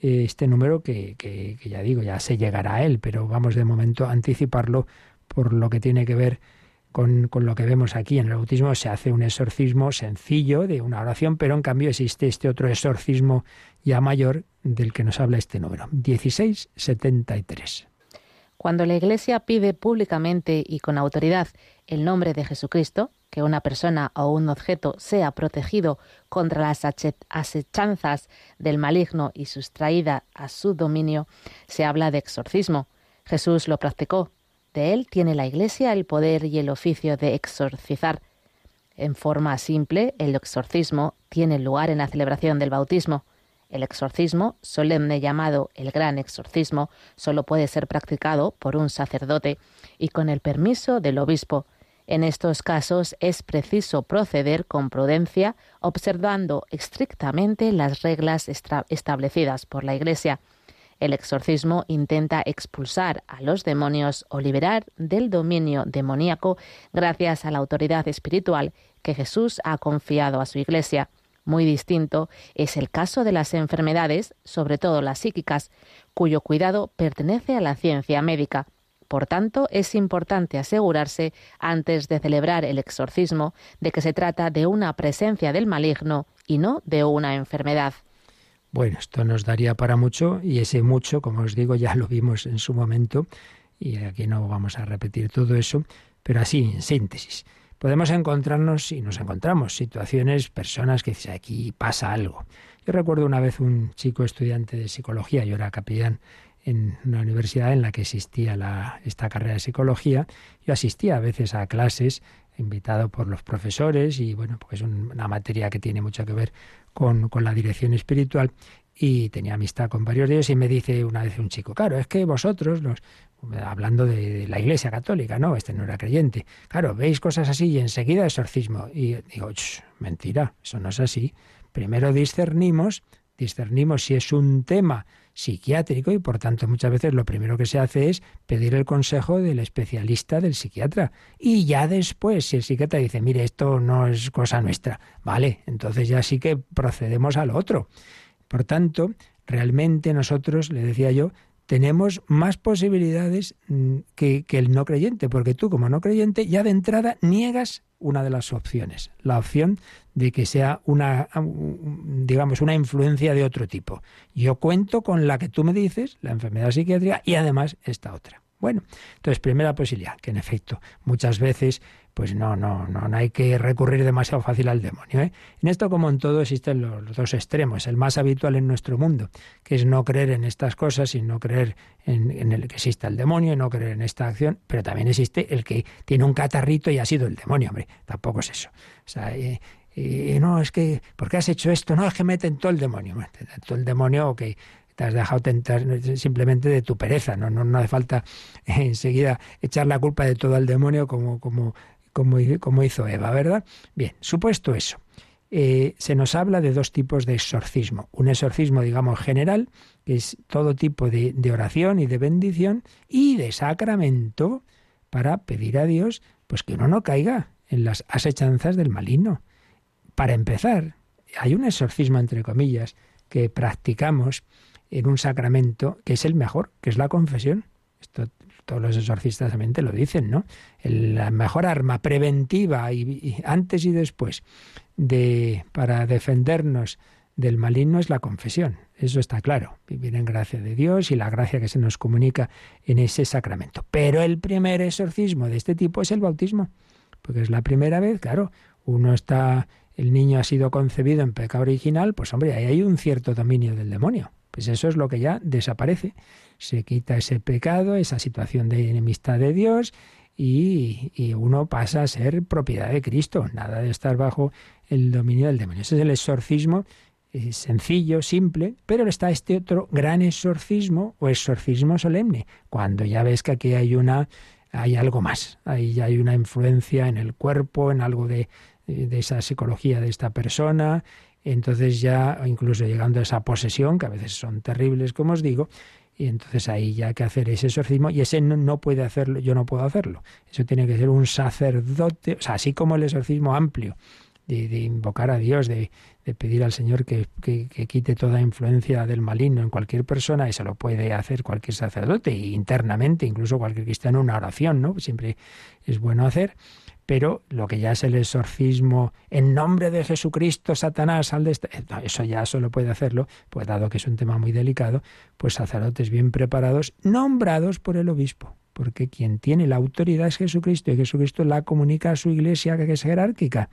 eh, este número, que, que, que ya digo, ya se llegará a él, pero vamos de momento a anticiparlo por lo que tiene que ver con, con, lo que vemos aquí. En el bautismo se hace un exorcismo sencillo de una oración, pero en cambio existe este otro exorcismo ya mayor del que nos habla este número, 1673. Cuando la Iglesia pide públicamente y con autoridad el nombre de Jesucristo, que una persona o un objeto sea protegido contra las asechanzas del maligno y sustraída a su dominio, se habla de exorcismo. Jesús lo practicó. De él tiene la Iglesia el poder y el oficio de exorcizar. En forma simple, el exorcismo tiene lugar en la celebración del bautismo. El exorcismo, solemne llamado el gran exorcismo, solo puede ser practicado por un sacerdote y con el permiso del obispo. En estos casos es preciso proceder con prudencia, observando estrictamente las reglas establecidas por la Iglesia. El exorcismo intenta expulsar a los demonios o liberar del dominio demoníaco gracias a la autoridad espiritual que Jesús ha confiado a su Iglesia. Muy distinto es el caso de las enfermedades, sobre todo las psíquicas, cuyo cuidado pertenece a la ciencia médica. Por tanto, es importante asegurarse, antes de celebrar el exorcismo, de que se trata de una presencia del maligno y no de una enfermedad. Bueno, esto nos daría para mucho y ese mucho, como os digo, ya lo vimos en su momento y aquí no vamos a repetir todo eso, pero así, en síntesis podemos encontrarnos, y nos encontramos, situaciones, personas que dicen, aquí pasa algo. Yo recuerdo una vez un chico estudiante de psicología, yo era capellán en una universidad en la que existía la, esta carrera de psicología. Yo asistía a veces a clases invitado por los profesores y bueno, pues es una materia que tiene mucho que ver con, con la dirección espiritual y tenía amistad con varios de ellos y me dice una vez un chico, claro, es que vosotros, los, hablando de la Iglesia Católica, no, este no era creyente. Claro, veis cosas así y enseguida exorcismo. Y digo, mentira, eso no es así. Primero discernimos, discernimos si es un tema psiquiátrico y por tanto muchas veces lo primero que se hace es pedir el consejo del especialista del psiquiatra. Y ya después, si el psiquiatra dice, mire, esto no es cosa nuestra, vale, entonces ya sí que procedemos al otro. Por tanto, realmente nosotros, le decía yo, tenemos más posibilidades mm, que, el no creyente, porque tú como no creyente ya de entrada niegas una de las opciones, la opción de que sea una, digamos, una influencia de otro tipo. Yo cuento con la que tú me dices, la enfermedad psiquiátrica, y además esta otra. Bueno, entonces, primera posibilidad, que en efecto muchas veces pues no, no, no, no hay que recurrir demasiado fácil al demonio. ¿eh? En esto, como en todo, existen los, dos extremos. El más habitual en nuestro mundo, que es no creer en estas cosas y no creer en, el que exista el demonio y no creer en esta acción, pero también existe el que tiene un catarrito y ha sido el demonio, hombre, tampoco es eso. O sea, eh, eh, no, es que, ¿por qué has hecho esto? No, es que me tentó el demonio. todo el demonio, que te has dejado tentar simplemente de tu pereza, no, no, no hace falta enseguida echar la culpa de todo al demonio como, como como, hizo Eva, ¿verdad? Bien, supuesto eso. Eh, se nos habla de dos tipos de exorcismo. Un exorcismo, digamos, general, que es todo tipo de, de, oración y de bendición, y de sacramento para pedir a Dios pues que uno no caiga en las asechanzas del maligno. Para empezar, hay un exorcismo, entre comillas, que practicamos en un sacramento que es el mejor, que es la confesión. Esto todos los exorcistas también te lo dicen, ¿no? la mejor arma preventiva y, antes y después de para defendernos del maligno es la confesión. Eso está claro. Vivir en gracia de Dios y la gracia que se nos comunica en ese sacramento. Pero el primer exorcismo de este tipo es el bautismo. Porque es la primera vez, claro, uno está, el niño ha sido concebido en pecado original, pues hombre, ahí hay un cierto dominio del demonio. Pues eso es lo que ya desaparece se quita ese pecado, esa situación de enemistad de Dios y, uno pasa a ser propiedad de Cristo, nada de estar bajo el dominio del demonio. Ese es el exorcismo eh, sencillo, simple, pero está este otro gran exorcismo o exorcismo solemne, cuando ya ves que aquí hay una hay algo más, ahí ya hay una influencia en el cuerpo, en algo de, de esa psicología de esta persona, entonces ya incluso llegando a esa posesión, que a veces son terribles, como os digo, y entonces ahí ya hay que hacer ese exorcismo y ese no, puede hacerlo, yo no puedo hacerlo. Eso tiene que ser un sacerdote, o sea, así como el exorcismo amplio, de, invocar a Dios, de, pedir al Señor que, que, quite toda influencia del maligno en cualquier persona, eso lo puede hacer cualquier sacerdote, y internamente, incluso cualquier cristiano, una oración, ¿no? Siempre es bueno hacer pero lo que ya es el exorcismo en nombre de Jesucristo, Satanás, al de este, eh, eso ya solo puede hacerlo, pues dado que es un tema muy delicado, pues sacerdotes bien preparados, nombrados por el obispo, porque quien tiene la autoridad es Jesucristo y Jesucristo la comunica a su iglesia que es jerárquica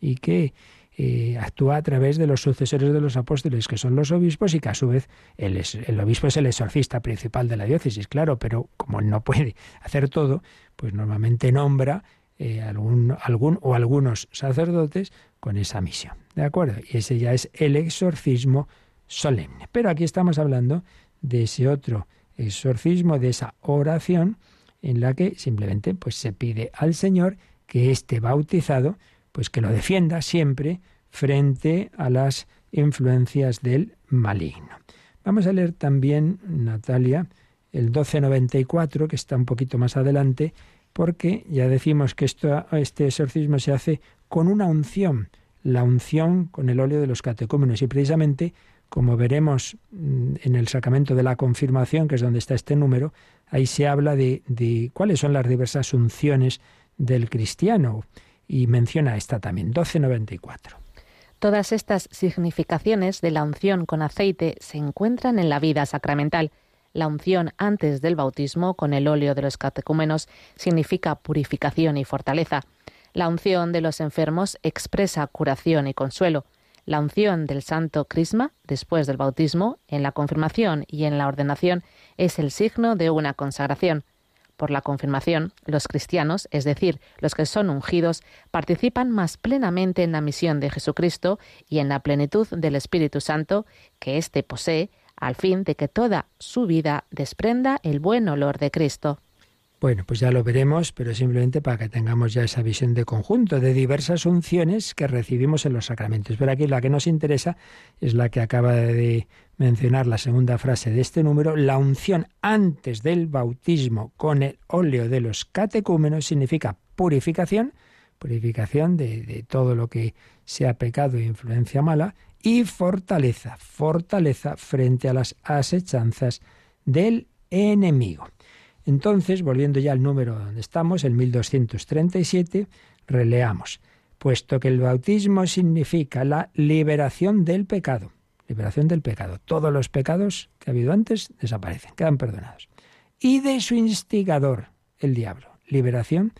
y que eh, actúa a través de los sucesores de los apóstoles, que son los obispos, y que a su vez el, el obispo es el exorcista principal de la diócesis, claro, pero como no puede hacer todo, pues normalmente nombra eh, algún, algún o algunos sacerdotes con esa misión. ¿De acuerdo? Y ese ya es el exorcismo solemne. Pero aquí estamos hablando de ese otro exorcismo, de esa oración en la que simplemente pues se pide al Señor que esté bautizado, pues que lo defienda siempre frente a las influencias del maligno. Vamos a leer también, Natalia, el 1294, que está un poquito más adelante, porque ya decimos que esto, este exorcismo se hace con una unción, la unción con el óleo de los catecúmenos. Y precisamente, como veremos mm, en el sacramento de la confirmación, que es donde está este número, ahí se habla de, de cuáles son las diversas unciones del cristiano. Y menciona esta también, 1294. Todas estas significaciones de la unción con aceite se encuentran en la vida sacramental la unción antes del bautismo con el óleo de los catecúmenos significa purificación y fortaleza. La unción de los enfermos expresa curación y consuelo. La unción del santo crisma, después del bautismo, en la confirmación y en la ordenación, es el signo de una consagración. Por la confirmación, los cristianos, es decir, los que son ungidos, participan más plenamente en la misión de Jesucristo y en la plenitud del Espíritu Santo que éste posee al fin de que toda su vida desprenda el buen olor de Cristo. Bueno, pues ya lo veremos, pero simplemente para que tengamos ya esa visión de conjunto, de diversas unciones que recibimos en los sacramentos. Pero aquí la que nos interesa es la que acaba de mencionar la segunda frase de este número, la unción antes del bautismo con el óleo de los catecúmenos significa purificación, purificación de, de todo lo que sea pecado e influencia mala, y fortaleza, fortaleza frente a las asechanzas del enemigo. Entonces, volviendo ya al número donde estamos, el 1237, releamos, puesto que el bautismo significa la liberación del pecado, liberación del pecado, todos los pecados que ha habido antes desaparecen, quedan perdonados, y de su instigador, el diablo, liberación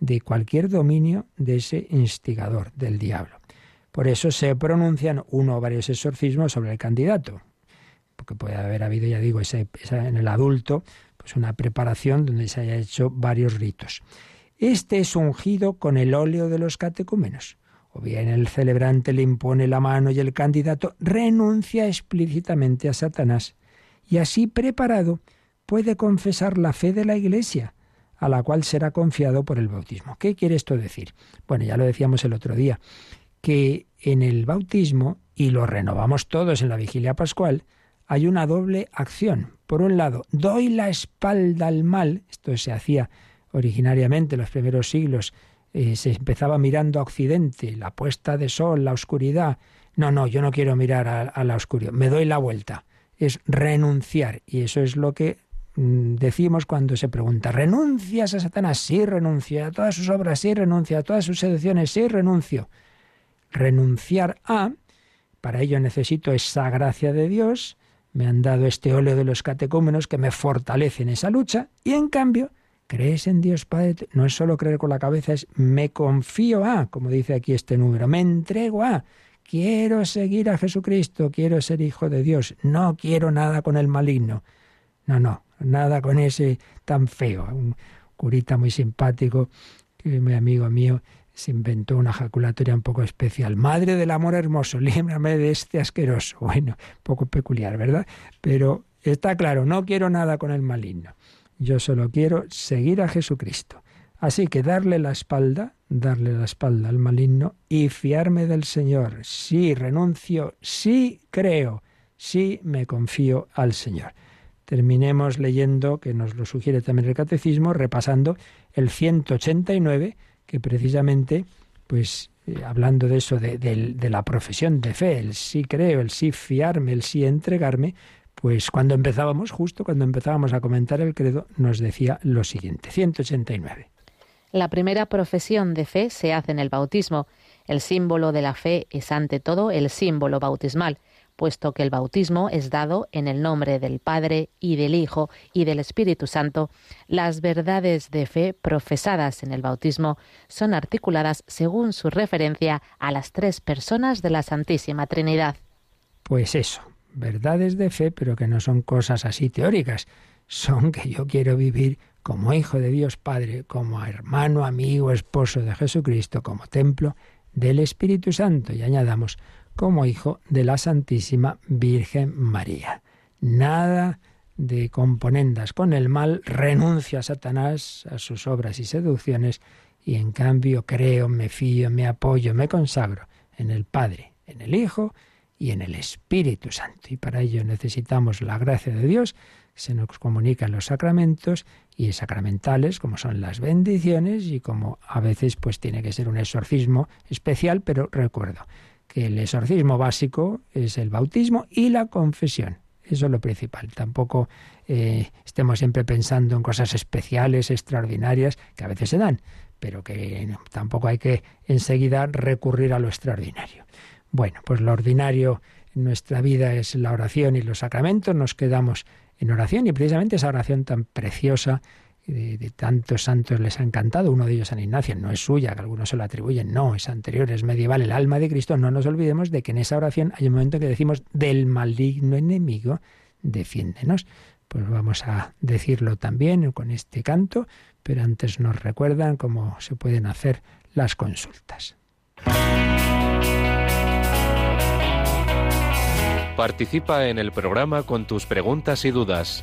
de cualquier dominio de ese instigador, del diablo. Por eso se pronuncian uno o varios exorcismos sobre el candidato, porque puede haber habido, ya digo, en el adulto, pues una preparación donde se haya hecho varios ritos. Este es ungido con el óleo de los catecúmenos. O bien el celebrante le impone la mano y el candidato renuncia explícitamente a Satanás. Y así preparado puede confesar la fe de la Iglesia, a la cual será confiado por el bautismo. ¿Qué quiere esto decir? Bueno, ya lo decíamos el otro día, que en el bautismo, y lo renovamos todos en la vigilia pascual, hay una doble acción. Por un lado, doy la espalda al mal, esto se hacía originariamente en los primeros siglos, eh, se empezaba mirando a Occidente, la puesta de sol, la oscuridad. No, no, yo no quiero mirar a, la oscuridad, me doy la vuelta. Es renunciar, y eso es lo que mm, decimos cuando se pregunta, ¿renuncias a Satanás? Sí, renuncio. A todas sus obras, sí, renuncio. A todas sus seducciones, sí, renuncio renunciar a, para ello necesito esa gracia de Dios, me han dado este óleo de los catecúmenos que me fortalece en esa lucha, y en cambio, crees en Dios Padre, no es solo creer con la cabeza, es me confío a, como dice aquí este número, me entrego a, quiero seguir a Jesucristo, quiero ser hijo de Dios, no quiero nada con el maligno. No, no, nada con ese tan feo. Un curita muy simpático, que mi amigo mío, se inventó una ejaculatoria un poco especial. Madre del amor hermoso, líbrame de este asqueroso. Bueno, poco peculiar, ¿verdad? Pero está claro, no quiero nada con el maligno. Yo solo quiero seguir a Jesucristo. Así que darle la espalda, darle la espalda al maligno y fiarme del Señor. Sí renuncio, sí creo, sí me confío al Señor. Terminemos leyendo, que nos lo sugiere también el Catecismo, repasando el 189, que precisamente, pues eh, hablando de eso, de, de, la profesión de fe, el sí creo, el sí fiarme, el sí entregarme, pues cuando empezábamos, justo cuando empezábamos a comentar el credo, nos decía lo siguiente, 189. La primera profesión de fe se hace en el bautismo. El símbolo de la fe es ante todo el símbolo bautismal, puesto que el bautismo es dado en el nombre del Padre y del Hijo y del Espíritu Santo. Las verdades de fe profesadas en el bautismo son articuladas según su referencia a las tres personas de la Santísima Trinidad. Pues eso, verdades de fe, pero que no son cosas así teóricas, son que yo quiero vivir como hijo de Dios Padre, como hermano, amigo, esposo de Jesucristo, como templo del Espíritu Santo y añadamos como hijo de la Santísima Virgen María. Nada de componendas con el mal, renuncio a Satanás, a sus obras y seducciones, y en cambio creo, me fío, me apoyo, me consagro en el Padre, en el Hijo y en el Espíritu Santo. Y para ello necesitamos la gracia de Dios, se nos comunican los sacramentos y sacramentales, como son las bendiciones y como a veces pues tiene que ser un exorcismo especial, pero recuerdo el exorcismo básico es el bautismo y la confesión. Eso es lo principal. Tampoco eh, estemos siempre pensando en cosas especiales, extraordinarias, que a veces se dan, pero que tampoco hay que enseguida recurrir a lo extraordinario. Bueno, pues lo ordinario en nuestra vida es la oración y los sacramentos. Nos quedamos en oración y precisamente esa oración tan preciosa de, tantos santos les ha encantado. Uno de ellos, San Ignacio, no es suya, que algunos se lo atribuyen, no, es anterior, es medieval, el alma de Cristo. No nos olvidemos de que en esa oración hay un momento que decimos del maligno enemigo, defiéndenos. Pues vamos a decirlo también con este canto, pero antes nos recuerdan cómo se pueden hacer las consultas. Participa en el programa con tus preguntas y dudas.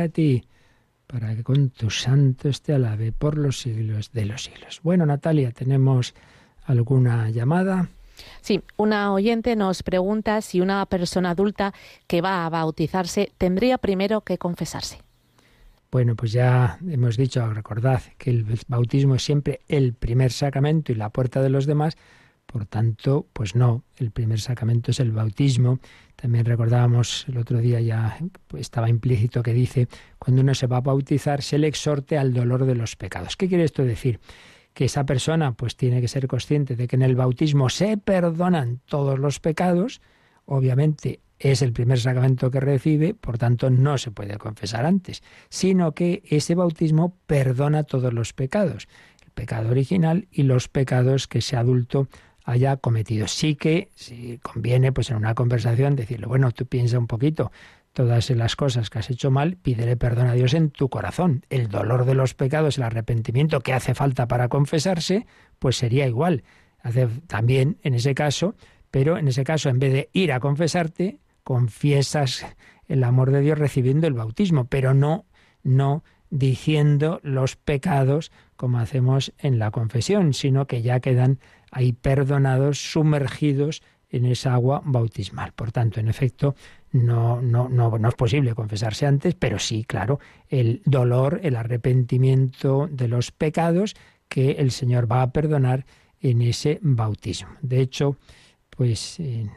a ti, para que con tus santos te alabe por los siglos de los siglos. Bueno, Natalia, ¿tenemos alguna llamada? Sí, una oyente nos pregunta si una persona adulta que va a bautizarse tendría primero que confesarse. Bueno, pues ya hemos dicho, recordad que el bautismo es siempre el primer sacramento y la puerta de los demás, por tanto, pues no, el primer sacramento es el bautismo. También recordábamos el otro día ya pues estaba implícito que dice, cuando uno se va a bautizar, se le exhorte al dolor de los pecados. ¿Qué quiere esto decir? Que esa persona pues tiene que ser consciente de que en el bautismo se perdonan todos los pecados, obviamente es el primer sacramento que recibe, por tanto no se puede confesar antes, sino que ese bautismo perdona todos los pecados, el pecado original y los pecados que ese adulto haya cometido. Sí que si conviene, pues en una conversación decirle, bueno, tú piensa un poquito todas las cosas que has hecho mal, pídele perdón a Dios en tu corazón. El dolor de los pecados, el arrepentimiento que hace falta para confesarse, pues sería igual. Hace también en ese caso, pero en ese caso, en vez de ir a confesarte, confiesas el amor de Dios recibiendo el bautismo, pero no, no diciendo los pecados como hacemos en la confesión, sino que ya quedan ahí perdonados, sumergidos en esa agua bautismal. Por tanto, en efecto, no, no, no, no es posible confesarse antes, pero sí, claro, el dolor, el arrepentimiento de los pecados que el Señor va a perdonar en ese bautismo. De hecho, pues en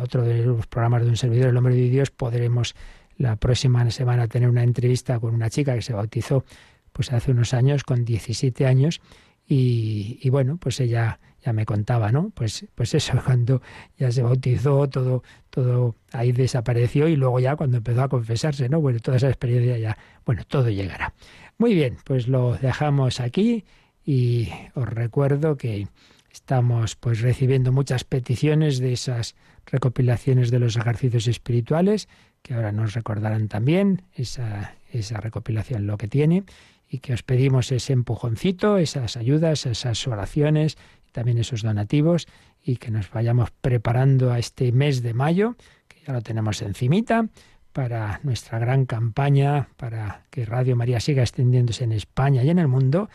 otro de los programas de un servidor, El Hombre de Dios, podremos la próxima semana tener una entrevista con una chica que se bautizó pues hace unos años, con 17 años, y, bueno, pues ella ya me contaba, ¿no? Pues, pues eso, cuando ya se bautizó, todo, todo ahí desapareció y luego ya cuando empezó a confesarse, ¿no? Bueno, toda esa experiencia ya, bueno, todo llegará. Muy bien, pues lo dejamos aquí y os recuerdo que Estamos pues recibiendo muchas peticiones de esas recopilaciones de los ejercicios espirituales, que ahora nos recordarán también esa, esa recopilación lo que tiene, y que os pedimos ese empujoncito, esas ayudas, esas oraciones, también esos donativos, y que nos vayamos preparando a este mes de mayo, que ya lo tenemos encimita, para nuestra gran campaña, para que Radio María siga extendiéndose en España y en el mundo,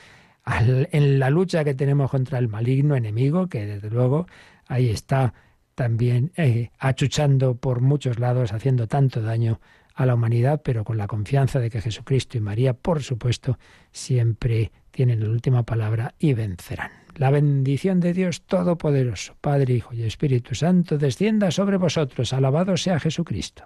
en la lucha que tenemos contra el maligno enemigo, que desde luego ahí está también eh, achuchando por muchos lados, haciendo tanto daño a la humanidad, pero con la confianza de que Jesucristo y María, por supuesto, siempre tienen la última palabra y vencerán. La bendición de Dios Todopoderoso, Padre, Hijo y Espíritu Santo, descienda sobre vosotros. Alabado sea Jesucristo.